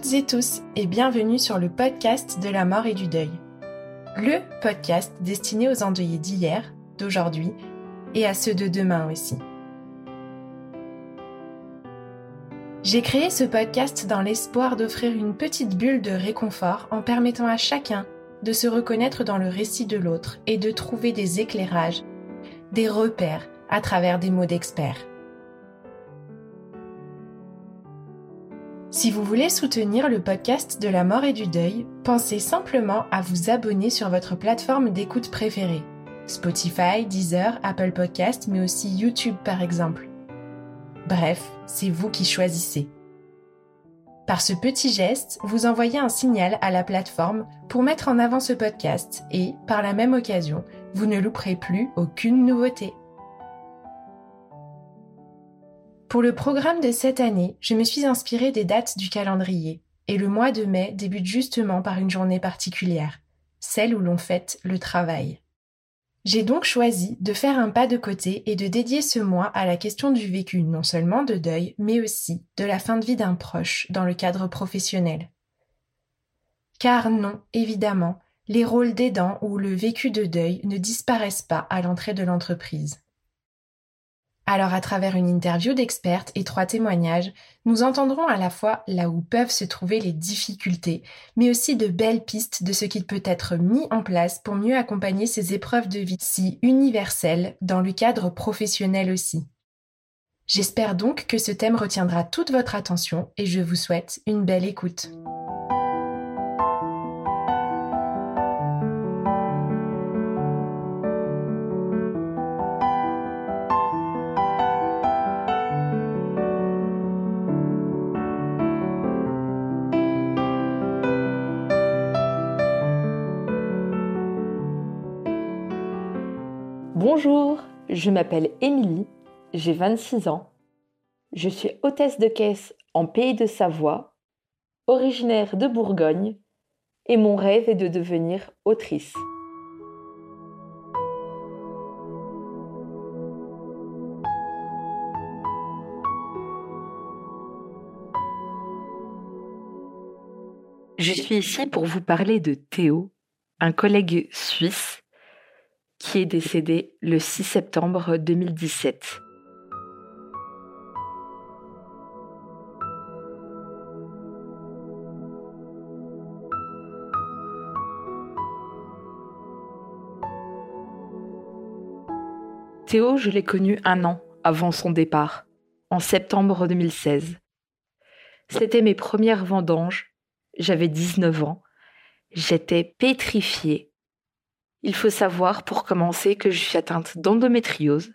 Toutes et tous et bienvenue sur le podcast de la mort et du deuil. Le podcast destiné aux endeuillés d'hier, d'aujourd'hui et à ceux de demain aussi. J'ai créé ce podcast dans l'espoir d'offrir une petite bulle de réconfort en permettant à chacun de se reconnaître dans le récit de l'autre et de trouver des éclairages, des repères à travers des mots d'experts. Si vous voulez soutenir le podcast de la mort et du deuil, pensez simplement à vous abonner sur votre plateforme d'écoute préférée. Spotify, Deezer, Apple Podcast, mais aussi YouTube par exemple. Bref, c'est vous qui choisissez. Par ce petit geste, vous envoyez un signal à la plateforme pour mettre en avant ce podcast et, par la même occasion, vous ne louperez plus aucune nouveauté. Pour le programme de cette année, je me suis inspirée des dates du calendrier, et le mois de mai débute justement par une journée particulière, celle où l'on fête le travail. J'ai donc choisi de faire un pas de côté et de dédier ce mois à la question du vécu non seulement de deuil, mais aussi de la fin de vie d'un proche dans le cadre professionnel. Car non, évidemment, les rôles d'aidant ou le vécu de deuil ne disparaissent pas à l'entrée de l'entreprise. Alors à travers une interview d'expertes et trois témoignages, nous entendrons à la fois là où peuvent se trouver les difficultés, mais aussi de belles pistes de ce qui peut être mis en place pour mieux accompagner ces épreuves de vie si universelles dans le cadre professionnel aussi. J'espère donc que ce thème retiendra toute votre attention et je vous souhaite une belle écoute. Bonjour, je m'appelle Émilie, j'ai 26 ans. Je suis hôtesse de caisse en Pays de Savoie, originaire de Bourgogne, et mon rêve est de devenir autrice. Je suis ici pour vous parler de Théo, un collègue suisse qui est décédé le 6 septembre 2017. Théo, je l'ai connu un an avant son départ, en septembre 2016. C'était mes premières vendanges, j'avais 19 ans, j'étais pétrifiée il faut savoir pour commencer que je suis atteinte d'endométriose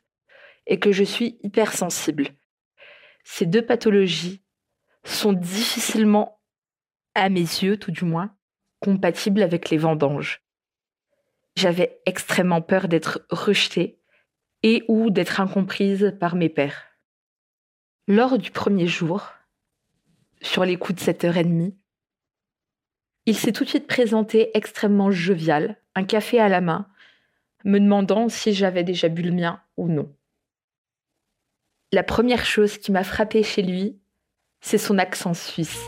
et que je suis hypersensible. Ces deux pathologies sont difficilement, à mes yeux tout du moins, compatibles avec les vendanges. J'avais extrêmement peur d'être rejetée et ou d'être incomprise par mes pères. Lors du premier jour, sur les coups de 7h30, il s'est tout de suite présenté extrêmement jovial, un café à la main, me demandant si j'avais déjà bu le mien ou non. La première chose qui m'a frappée chez lui, c'est son accent suisse.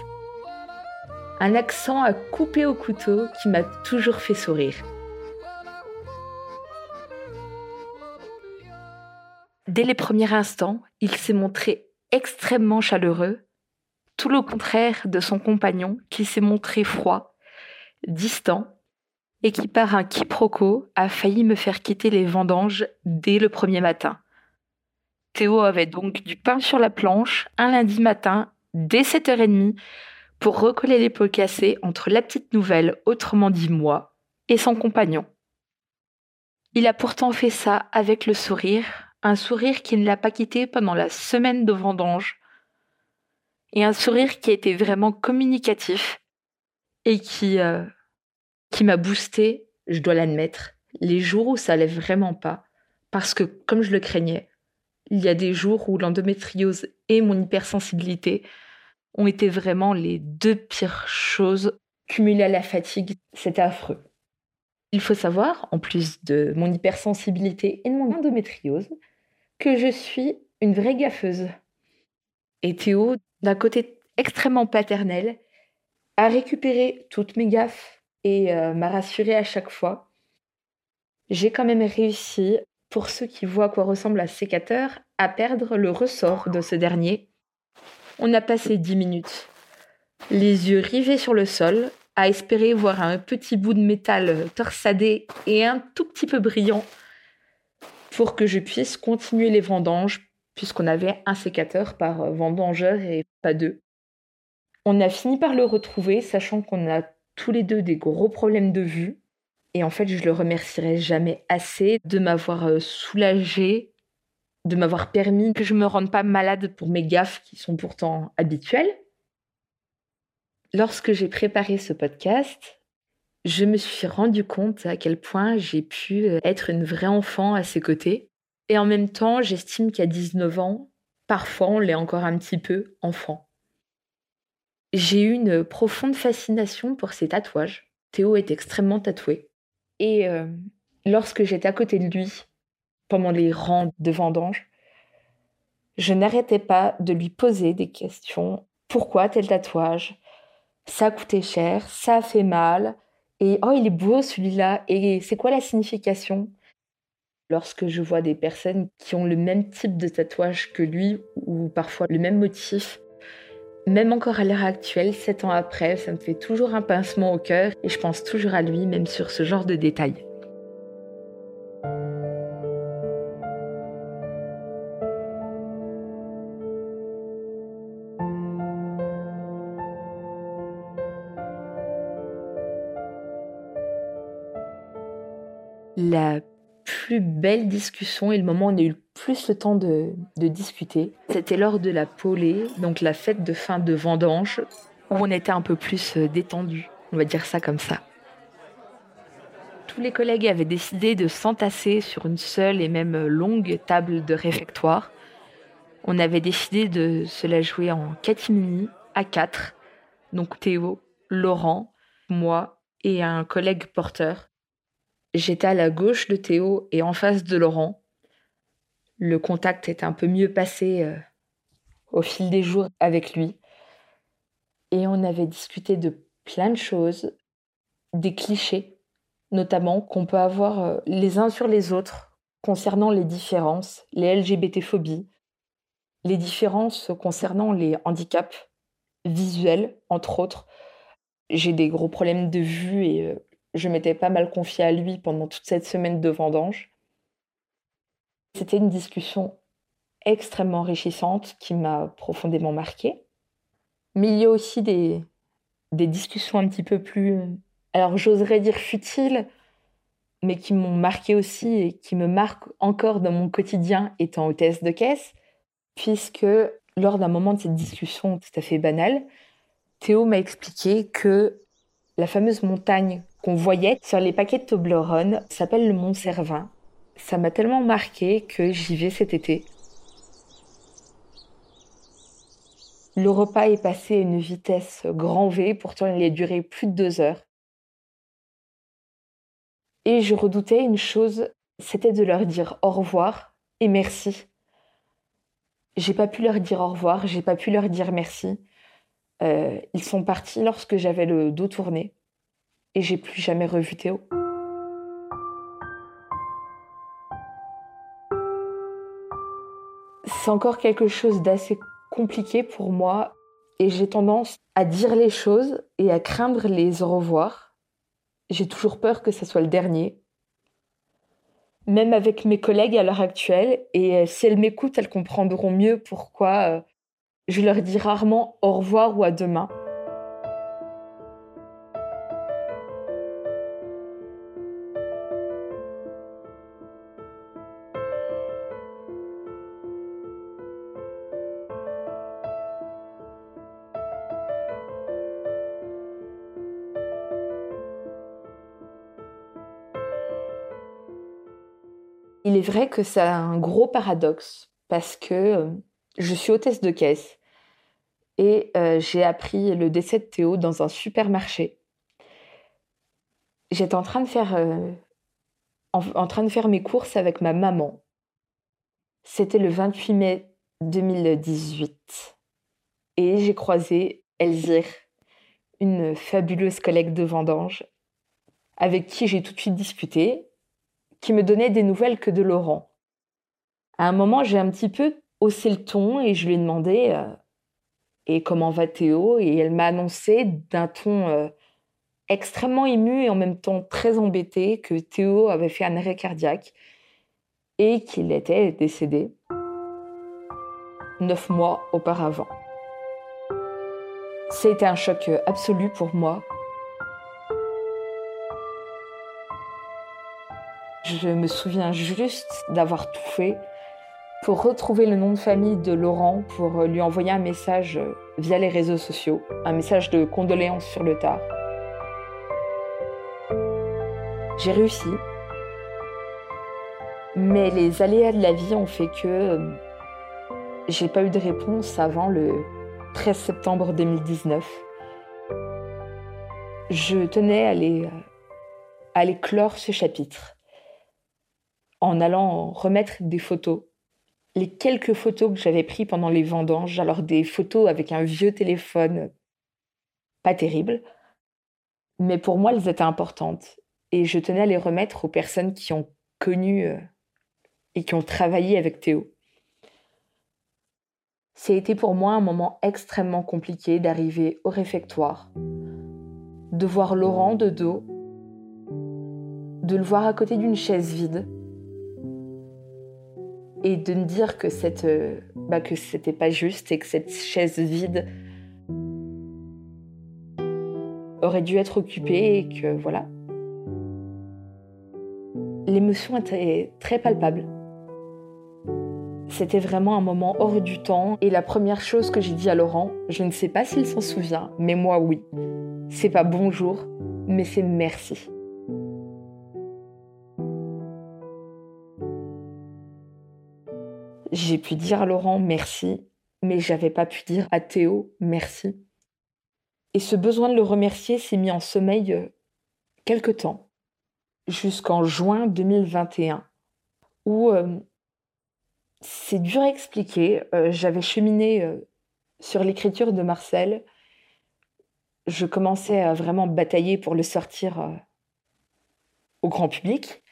Un accent à couper au couteau qui m'a toujours fait sourire. Dès les premiers instants, il s'est montré extrêmement chaleureux tout le contraire de son compagnon qui s'est montré froid, distant, et qui par un quiproquo a failli me faire quitter les vendanges dès le premier matin. Théo avait donc du pain sur la planche un lundi matin dès 7h30 pour recoller les pots cassés entre la petite nouvelle, autrement dit moi, et son compagnon. Il a pourtant fait ça avec le sourire, un sourire qui ne l'a pas quitté pendant la semaine de vendange, et un sourire qui a été vraiment communicatif et qui, euh, qui m'a boosté, je dois l'admettre, les jours où ça allait vraiment pas, parce que comme je le craignais, il y a des jours où l'endométriose et mon hypersensibilité ont été vraiment les deux pires choses cumulées à la fatigue. C'était affreux. Il faut savoir, en plus de mon hypersensibilité et de mon endométriose, que je suis une vraie gaffeuse. Et Théo, d'un côté extrêmement paternel, a récupéré toutes mes gaffes et euh, m'a rassurée à chaque fois. J'ai quand même réussi pour ceux qui voient à quoi ressemble un sécateur, à perdre le ressort de ce dernier. On a passé dix minutes, les yeux rivés sur le sol, à espérer voir un petit bout de métal torsadé et un tout petit peu brillant pour que je puisse continuer les vendanges, puisqu'on avait un sécateur par vendangeur et pas deux. On a fini par le retrouver, sachant qu'on a tous les deux des gros problèmes de vue. Et en fait, je le remercierai jamais assez de m'avoir euh, soulagé, de m'avoir permis que je me rende pas malade pour mes gaffes qui sont pourtant habituelles. Lorsque j'ai préparé ce podcast, je me suis rendu compte à quel point j'ai pu euh, être une vraie enfant à ses côtés. Et en même temps, j'estime qu'à 19 ans, parfois on l'est encore un petit peu enfant. J'ai eu une profonde fascination pour ces tatouages. Théo est extrêmement tatoué. Et euh, lorsque j'étais à côté de lui, pendant les rangs de vendanges, je n'arrêtais pas de lui poser des questions. Pourquoi tel tatouage? Ça a coûté cher, ça a fait mal, et oh, il est beau celui-là, et c'est quoi la signification? Lorsque je vois des personnes qui ont le même type de tatouage que lui, ou parfois le même motif, même encore à l'heure actuelle, sept ans après, ça me fait toujours un pincement au cœur et je pense toujours à lui, même sur ce genre de détails. La plus belle discussion et le moment où on a eu le plus le temps de, discuter, c'était lors de la polée, donc la fête de fin de vendange, où on était un peu plus euh, détendu, on va dire ça comme ça. Tous les collègues avaient décidé de s'entasser sur une seule et même longue table de réfectoire. On avait décidé de se la jouer en catimini à quatre, donc Théo, Laurent, moi et un collègue porteur. J'étais à la gauche de Théo et en face de Laurent. Le contact était un peu mieux passé euh, au fil des jours avec lui. Et on avait discuté de plein de choses, des clichés, notamment qu'on peut avoir euh, les uns sur les autres concernant les différences, les LGBT-phobies, les différences concernant les handicaps visuels, entre autres. J'ai des gros problèmes de vue et euh, je m'étais pas mal confiée à lui pendant toute cette semaine de vendange. C'était une discussion extrêmement enrichissante qui m'a profondément marquée. Mais il y a aussi des, discussions un petit peu plus, alors j'oserais dire futiles, mais qui m'ont marqué aussi et qui me marquent encore dans mon quotidien étant hôtesse de caisse, puisque lors d'un moment de cette discussion tout à fait banale, Théo m'a expliqué que la fameuse montagne qu'on voyait sur les paquets de Toblerone s'appelle le Mont Cervin. Ça m'a tellement marqué que j'y vais cet été. Le repas est passé à une vitesse grand V, pourtant il a duré plus de deux heures. Et je redoutais une chose, c'était de leur dire au revoir et merci. J'ai pas pu leur dire au revoir, j'ai pas pu leur dire merci. Euh, ils sont partis lorsque j'avais le dos tourné et j'ai plus jamais revu Théo. C'est encore quelque chose d'assez compliqué pour moi. et j'ai tendance à dire les choses et à craindre les au revoir. J'ai toujours peur que ce soit le dernier. Même avec mes collègues à l'heure actuelle, et si elles m'écoutent, elles comprendront mieux pourquoi euh, je leur dis rarement au revoir ou à demain. Il est vrai que c'est un gros paradoxe parce que euh, je suis hôtesse de caisse et euh, j'ai appris le décès de Théo dans un supermarché. J'étais en train de faire euh, en, train de faire mes courses avec ma maman. C'était le 28 mai 2018 et j'ai croisé Elzire, une fabuleuse collègue de vendange avec qui j'ai tout de suite discuté qui me donnait des nouvelles que de Laurent. À un moment, j'ai un petit peu haussé le ton et je lui ai demandé euh, Et comment va Théo? Et elle m'a annoncé d'un ton euh, extrêmement ému et en même temps très embêté que Théo avait fait un arrêt cardiaque et qu'il était décédé neuf mois auparavant. C'était un choc absolu pour moi Je me souviens juste d'avoir tout fait pour retrouver le nom de famille de Laurent, pour lui envoyer un message via les réseaux sociaux, un message de condoléances sur le tard. J'ai réussi, mais les aléas de la vie ont fait que euh, j'ai pas eu de réponse avant le 13 septembre 2019. Je tenais à aller, à aller clore ce chapitre en allant remettre des photos. Les quelques photos que j'avais prises pendant les vendanges, alors des photos avec un vieux téléphone, pas terrible, mais pour moi elles étaient importantes. Et je tenais à les remettre aux personnes qui ont connu euh, et qui ont travaillé avec Théo. Ça été pour moi un moment extrêmement compliqué d'arriver au réfectoire, de voir Laurent de dos, de le voir à côté d'une chaise vide, et de me dire euh, bah, que c'était pas juste et que cette chaise vide aurait dû être occupée et que voilà. L'émotion était très palpable. C'était vraiment un moment hors du temps et la première chose que j'ai dit à Laurent, je ne sais pas s'il s'en souvient, mais moi oui. C'est pas bonjour, mais c'est merci. J'ai pu dire à Laurent merci, mais j'avais pas pu dire à Théo merci. Et ce besoin de le remercier s'est mis en sommeil euh, quelque temps, jusqu'en juin 2021, où euh, c'est dur à expliquer. Euh, j'avais cheminé sur l'écriture de Marcel. Je commençais à vraiment batailler pour le sortir au grand public.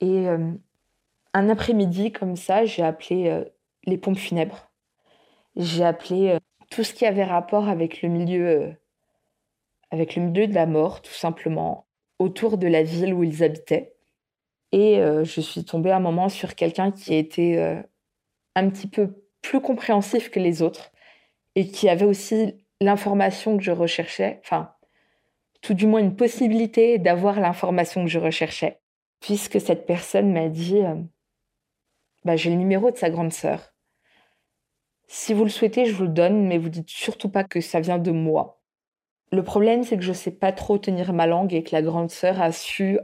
Et un après-midi comme ça, j'ai appelé euh, les pompes funèbres. J'ai appelé euh, tout ce qui avait rapport avec le milieu, euh, avec le milieu de la mort, tout simplement, autour de la ville où ils habitaient. Et je suis tombée un moment sur quelqu'un qui était un petit peu plus compréhensif que les autres et qui avait aussi l'information que je recherchais, enfin, tout du moins une possibilité d'avoir l'information que je recherchais, puisque cette personne m'a dit bah, j'ai le numéro de sa grande sœur. Si vous le souhaitez, je vous le donne, mais vous dites surtout pas que ça vient de moi. Le problème, c'est que je sais pas trop tenir ma langue et que la grande sœur a su,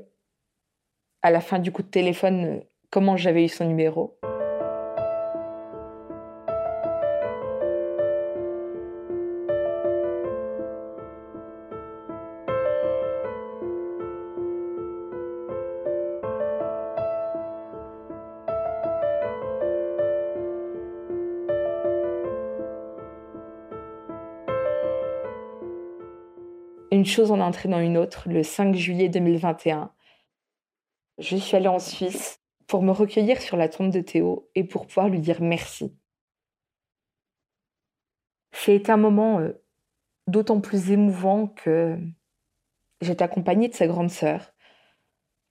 à la fin du coup de téléphone, comment j'avais eu son numéro. Une chose en entrée dans une autre. Le 5 juillet 2021, je suis allée en Suisse pour me recueillir sur la tombe de Théo et pour pouvoir lui dire merci. été un moment euh, d'autant plus émouvant que j'étais accompagnée de sa grande sœur,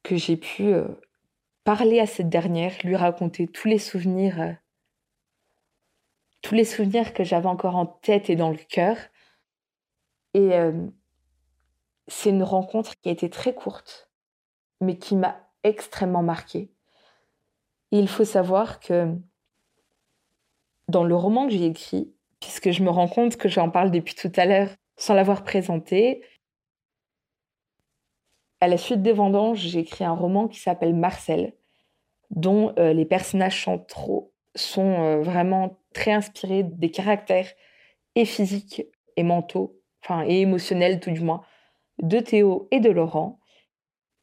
que j'ai pu euh, parler à cette dernière, lui raconter tous les souvenirs, euh, tous les souvenirs que j'avais encore en tête et dans le cœur. Et c'est une rencontre qui a été très courte, mais qui m'a extrêmement marquée. Il faut savoir que dans le roman que j'ai écrit, puisque je me rends compte que j'en parle depuis tout à l'heure sans l'avoir présenté, à la suite des vendanges, j'ai écrit un roman qui s'appelle Marcel, dont euh, les personnages centraux sont euh, vraiment très inspirés des caractères et physiques et mentaux, enfin et émotionnels tout du moins, de Théo et de Laurent.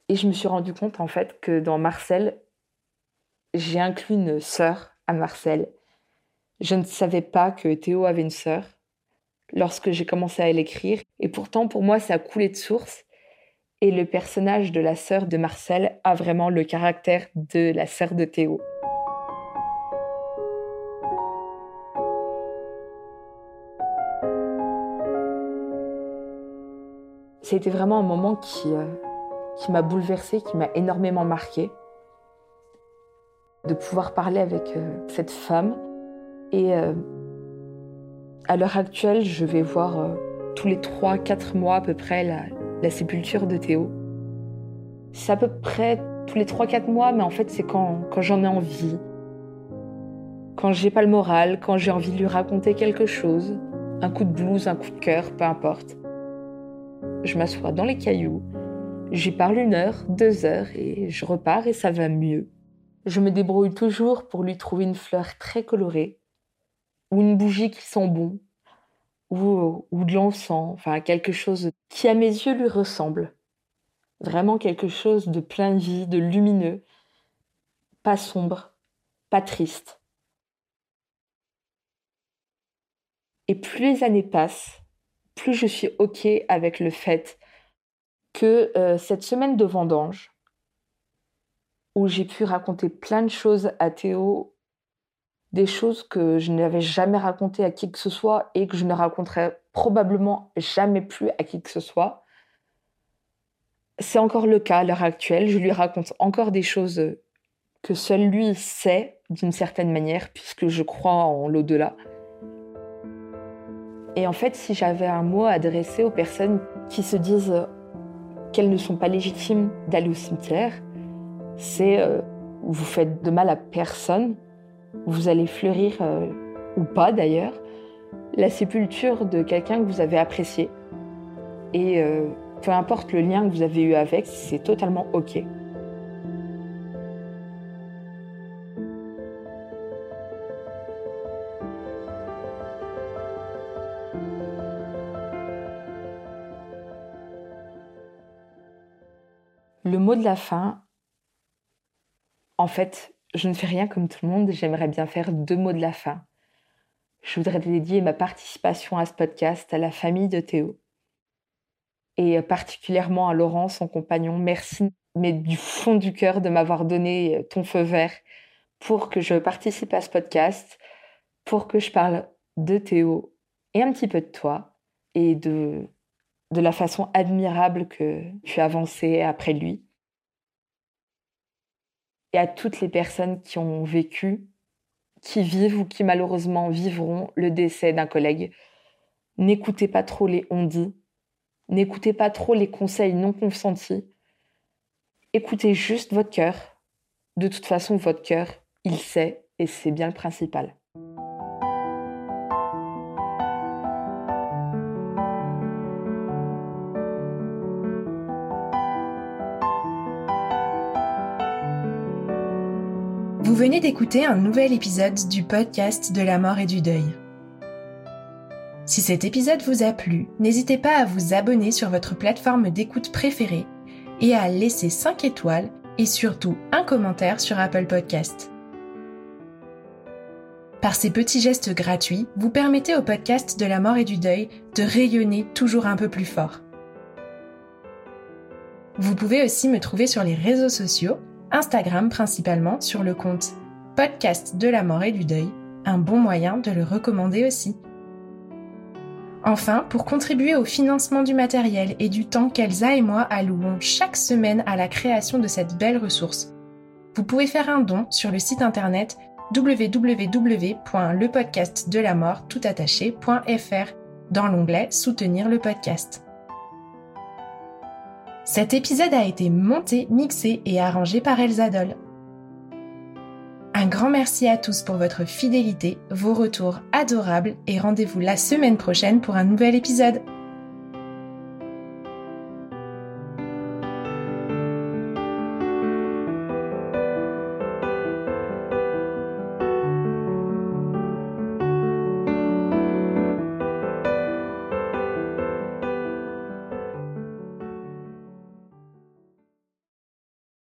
Et je me suis rendu compte en fait que dans Marcel, j'ai inclus une sœur à Marcel. Je ne savais pas que Théo avait une sœur lorsque j'ai commencé à l'écrire. Et pourtant, pour moi, ça a coulé de source. Et le personnage de la sœur de Marcel a vraiment le caractère de la sœur de Théo. C'était vraiment un moment qui, euh, qui m'a bouleversée, qui m'a énormément marquée. De pouvoir parler avec euh, cette femme. Et euh, à l'heure actuelle, je vais voir tous les 3-4 mois à peu près la, sépulture de Théo. C'est à peu près tous les 3-4 mois, mais en fait, c'est quand, quand j'en ai envie. Quand j'ai pas le moral, quand j'ai envie de lui raconter quelque chose. Un coup de blues, un coup de cœur, peu importe. Je m'assois dans les cailloux, J'y parle une heure, deux heures et je repars et ça va mieux. Je me débrouille toujours pour lui trouver une fleur très colorée ou une bougie qui sent bon ou, ou de l'encens, enfin quelque chose qui à mes yeux lui ressemble. Vraiment quelque chose de plein de vie, de lumineux, pas sombre, pas triste. Et plus les années passent, plus je suis OK avec le fait que euh, cette semaine de vendange, où j'ai pu raconter plein de choses à Théo, des choses que je n'avais jamais racontées à qui que ce soit et que je ne raconterai probablement jamais plus à qui que ce soit. C'est encore le cas à l'heure actuelle. Je lui raconte encore des choses que seul lui sait d'une certaine manière, puisque je crois en l'au-delà. Et en fait, si j'avais un mot à adresser aux personnes qui se disent qu'elles ne sont pas légitimes d'aller au cimetière, c'est euh, vous faites de mal à personne, vous allez fleurir, euh, ou pas d'ailleurs, la sépulture de quelqu'un que vous avez apprécié. Et euh, peu importe le lien que vous avez eu avec, c'est totalement OK. Le mot de la fin, en fait, je ne fais rien comme tout le monde, j'aimerais bien faire deux mots de la fin. Je voudrais dédier ma participation à ce podcast à la famille de Théo. Et particulièrement à Laurent, son compagnon. Merci, mais du fond du cœur, de m'avoir donné ton feu vert pour que je participe à ce podcast, pour que je parle de Théo et un petit peu de toi et de de la façon admirable que tu avancé après lui. Et à toutes les personnes qui ont vécu, qui vivent ou qui malheureusement vivront le décès d'un collègue, n'écoutez pas trop les on-dit, n'écoutez pas trop les conseils non consentis, écoutez juste votre cœur. De toute façon, votre cœur, il sait et c'est bien le principal. Venez d'écouter un nouvel épisode du podcast de la mort et du deuil. Si cet épisode vous a plu, n'hésitez pas à vous abonner sur votre plateforme d'écoute préférée et à laisser 5 étoiles et surtout un commentaire sur Apple Podcast. Par ces petits gestes gratuits, vous permettez au podcast de la mort et du deuil de rayonner toujours un peu plus fort. Vous pouvez aussi me trouver sur les réseaux sociaux Instagram principalement sur le compte Podcast de la mort et du deuil, un bon moyen de le recommander aussi. Enfin, pour contribuer au financement du matériel et du temps qu'Elsa et moi allouons chaque semaine à la création de cette belle ressource, vous pouvez faire un don sur le site internet www.lepodcastdelamort.fr dans l'onglet Soutenir le podcast. Cet épisode a été monté, mixé et arrangé par Elsa Doll. Un grand merci à tous pour votre fidélité, vos retours adorables et rendez-vous la semaine prochaine pour un nouvel épisode.